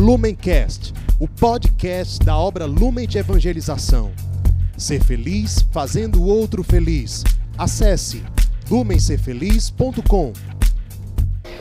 Lumencast, o podcast da obra Lumen de Evangelização. Ser feliz fazendo o outro feliz. Acesse lumencerfeliz.com.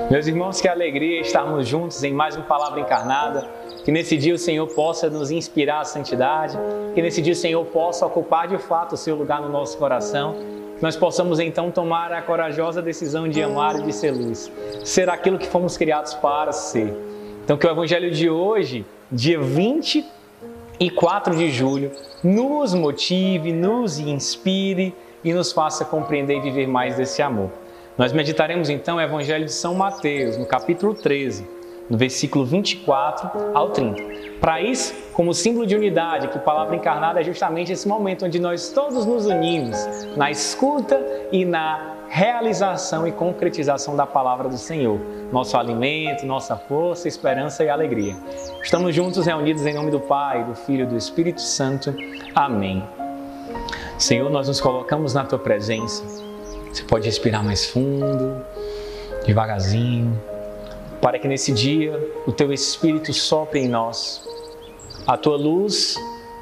Meus irmãos, que alegria estarmos juntos em mais uma palavra encarnada. Que nesse dia o Senhor possa nos inspirar à santidade, que nesse dia o Senhor possa ocupar de fato o seu lugar no nosso coração que nós possamos então tomar a corajosa decisão de amar e de ser luz, ser aquilo que fomos criados para ser. Então, que o Evangelho de hoje, dia 24 de julho, nos motive, nos inspire e nos faça compreender e viver mais desse amor. Nós meditaremos então o Evangelho de São Mateus, no capítulo 13, no versículo 24 ao 30. Para isso, como símbolo de unidade, que palavra encarnada é justamente esse momento onde nós todos nos unimos na escuta e na realização e concretização da palavra do Senhor, nosso alimento, nossa força, esperança e alegria. Estamos juntos reunidos em nome do Pai, do Filho e do Espírito Santo. Amém. Senhor, nós nos colocamos na tua presença. Você pode respirar mais fundo, devagarzinho, para que nesse dia o teu Espírito sopre em nós a tua luz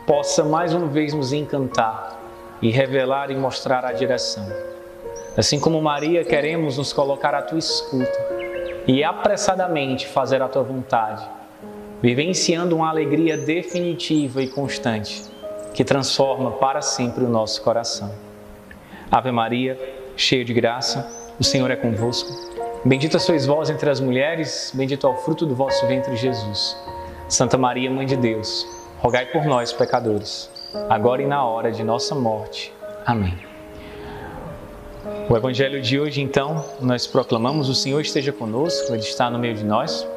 possa mais uma vez nos encantar e revelar e mostrar a direção. Assim como Maria, queremos nos colocar à tua escuta e apressadamente fazer a tua vontade, vivenciando uma alegria definitiva e constante que transforma para sempre o nosso coração. Ave Maria, cheia de graça, o Senhor é convosco. Bendita sois vós entre as mulheres, bendito é o fruto do vosso ventre, Jesus. Santa Maria, Mãe de Deus, rogai por nós, pecadores, agora e na hora de nossa morte. Amém. O Evangelho de hoje, então, nós proclamamos: O Senhor esteja conosco, Ele está no meio de nós.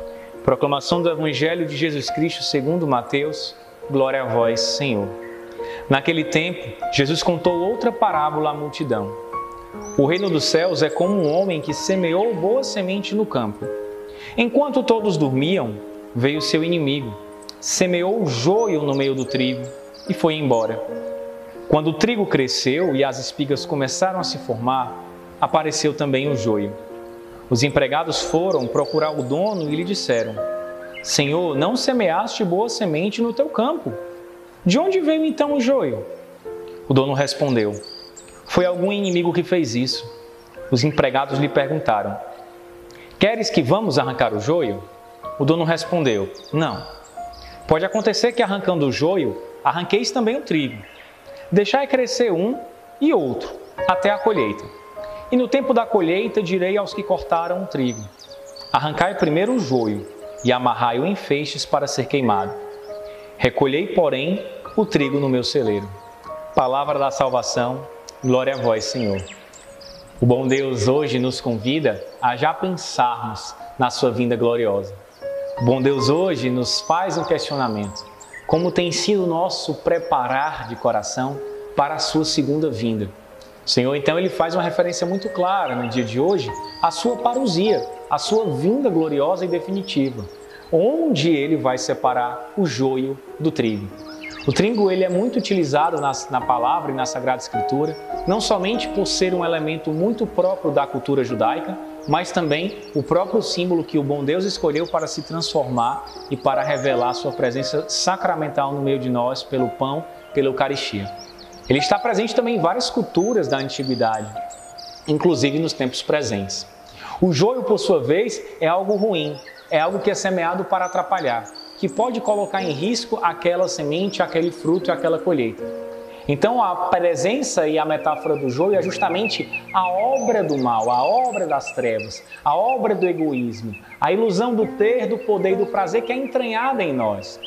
Proclamação do Evangelho de Jesus Cristo segundo Mateus. Glória a vós, Senhor. Naquele tempo, Jesus contou outra parábola à multidão. O reino dos céus é como um homem que semeou boa semente no campo. Enquanto todos dormiam, veio seu inimigo, semeou joio no meio do trigo e foi embora. Quando o trigo cresceu e as espigas começaram a se formar, apareceu também o joio. Os empregados foram procurar o dono e lhe disseram: Senhor, não semeaste boa semente no teu campo. De onde veio então o joio? O dono respondeu: Foi algum inimigo que fez isso. Os empregados lhe perguntaram: Queres que vamos arrancar o joio? O dono respondeu: Não. Pode acontecer que arrancando o joio, arranqueis também o trigo. Deixai crescer um e outro, até a colheita. E no tempo da colheita direi aos que cortaram o trigo: Arrancai primeiro o joio e amarrai-o em feixes para ser queimado. Recolhei, porém, o trigo no meu celeiro. Palavra da salvação, glória a vós, Senhor. O bom Deus hoje nos convida a já pensarmos na sua vinda gloriosa. Bom Deus hoje nos faz um questionamento. Como tem sido nosso preparar de coração para a sua segunda vinda? O Senhor, então, ele faz uma referência muito clara no dia de hoje à sua parousia, à sua vinda gloriosa e definitiva, onde ele vai separar o joio do trigo. O trigo ele é muito utilizado na, na palavra e na Sagrada Escritura, não somente por ser um elemento muito próprio da cultura judaica, mas também o próprio símbolo que o bom Deus escolheu para se transformar e para revelar sua presença sacramental no meio de nós pelo pão, pela Eucaristia. Ele está presente também em várias culturas da antiguidade, inclusive nos tempos presentes. O joio, por sua vez, é algo ruim, é algo que é semeado para atrapalhar, que pode colocar em risco aquela semente, aquele fruto e aquela colheita. Então a presença e a metáfora do joio é justamente a obra do mal, a obra das trevas, a obra do egoísmo, a ilusão do ter, do poder e do prazer que é entranhada em nós.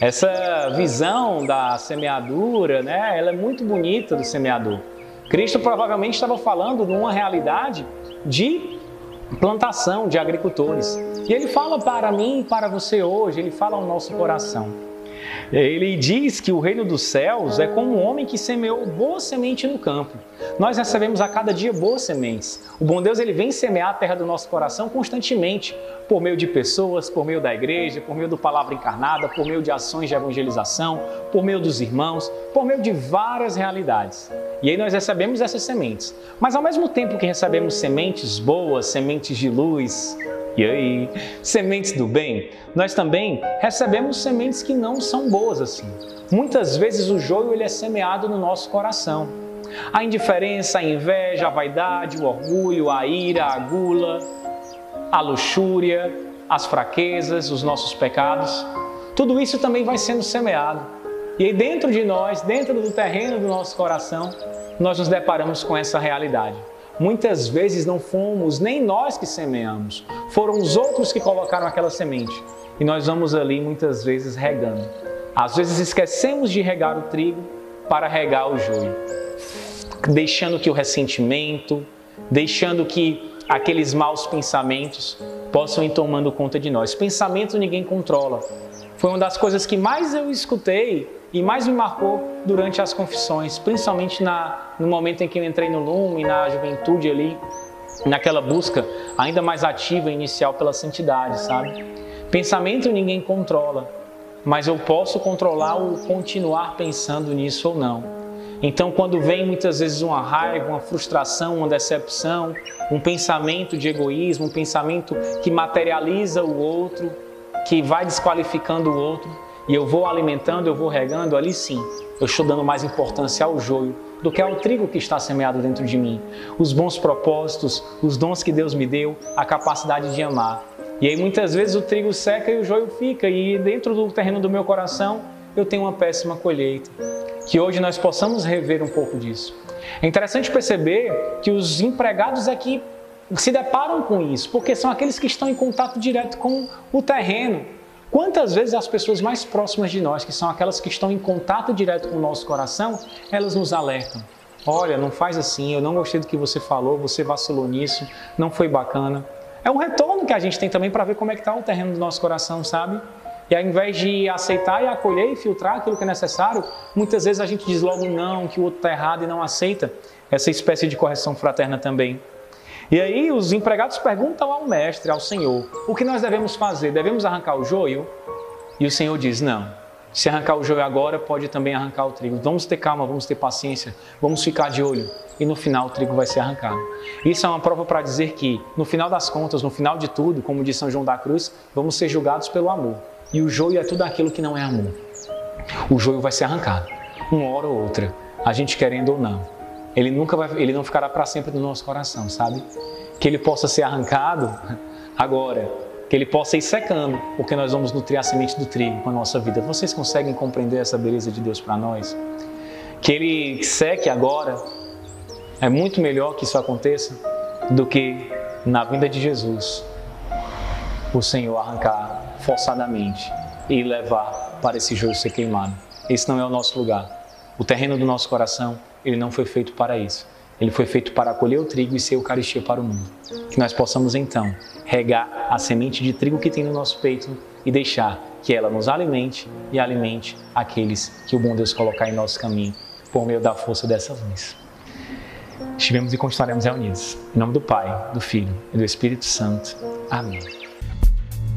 Essa visão da semeadura, né, ela é muito bonita do semeador. Cristo provavelmente estava falando de uma realidade de plantação de agricultores. E ele fala para mim e para você hoje, ele fala ao nosso coração. Ele diz que o reino dos céus é como um homem que semeou boa semente no campo. Nós recebemos a cada dia boas sementes. O bom Deus ele vem semear a terra do nosso coração constantemente, por meio de pessoas, por meio da igreja, por meio do palavra encarnada, por meio de ações de evangelização, por meio dos irmãos, por meio de várias realidades. E aí nós recebemos essas sementes. Mas ao mesmo tempo que recebemos sementes boas, sementes de luz, E aí, sementes do bem, nós também recebemos sementes que não são boas assim. Muitas vezes o joio ele é semeado no nosso coração. A indiferença, a inveja, a vaidade, o orgulho, a ira, a gula, a luxúria, as fraquezas, os nossos pecados, tudo isso também vai sendo semeado. E aí dentro de nós, dentro do terreno do nosso coração, nós nos deparamos com essa realidade. Muitas vezes não fomos nem nós que semeamos, foram os outros que colocaram aquela semente. E nós vamos ali muitas vezes regando. Às vezes esquecemos de regar o trigo para regar o joio, deixando que o ressentimento, deixando que aqueles maus pensamentos possam ir tomando conta de nós. Pensamento ninguém controla. Foi uma das coisas que mais eu escutei e mais me marcou durante as confissões, principalmente na, no momento em que eu entrei no Lume, na juventude ali, naquela busca ainda mais ativa inicial pela santidade, sabe? Pensamento ninguém controla, mas eu posso controlar o continuar pensando nisso ou não. Então, quando vem muitas vezes uma raiva, uma frustração, uma decepção, um pensamento de egoísmo, um pensamento que materializa o outro, que vai desqualificando o outro, e eu vou alimentando, eu vou regando, ali sim, eu estou dando mais importância ao joio do que ao trigo que está semeado dentro de mim. Os bons propósitos, os dons que Deus me deu, a capacidade de amar. E aí muitas vezes o trigo seca e o joio fica, e dentro do terreno do meu coração eu tenho uma péssima colheita. Que hoje nós possamos rever um pouco disso. É interessante perceber que os empregados aqui se deparam com isso, porque são aqueles que estão em contato direto com o terreno. Quantas vezes as pessoas mais próximas de nós, que são aquelas que estão em contato direto com o nosso coração, elas nos alertam. Olha, não faz assim, eu não gostei do que você falou, você vacilou nisso, não foi bacana. É um retorno que a gente tem também para ver como é que está o terreno do nosso coração, sabe? E ao invés de aceitar e acolher e filtrar aquilo que é necessário, muitas vezes a gente diz logo não, que o outro está errado e não aceita essa espécie de correção fraterna também. E aí os empregados perguntam ao mestre, ao Senhor, o que nós devemos fazer? Devemos arrancar o joio? E o Senhor diz: não. Se arrancar o joio agora, pode também arrancar o trigo. Vamos ter calma, vamos ter paciência, vamos ficar de olho. E no final o trigo vai ser arrancado. Isso é uma prova para dizer que, no final das contas, no final de tudo, como diz São João da Cruz, vamos ser julgados pelo amor. E o joio é tudo aquilo que não é amor. O joio vai ser arrancado, uma hora ou outra, a gente querendo ou não ele nunca vai, ele não ficará para sempre no nosso coração, sabe? Que ele possa ser arrancado agora, que ele possa ir secando, porque nós vamos nutrir a semente do trigo com a nossa vida. Vocês conseguem compreender essa beleza de Deus para nós? Que ele seque agora. É muito melhor que isso aconteça do que na vinda de Jesus o Senhor arrancar forçadamente e levar para esse joio ser queimado. Esse não é o nosso lugar. O terreno do nosso coração ele não foi feito para isso. Ele foi feito para acolher o trigo e ser Eucaristia para o mundo. Que nós possamos então regar a semente de trigo que tem no nosso peito e deixar que ela nos alimente e alimente aqueles que o bom Deus colocar em nosso caminho por meio da força dessa luz. Estivemos e continuaremos reunidos. Em nome do Pai, do Filho e do Espírito Santo. Amém.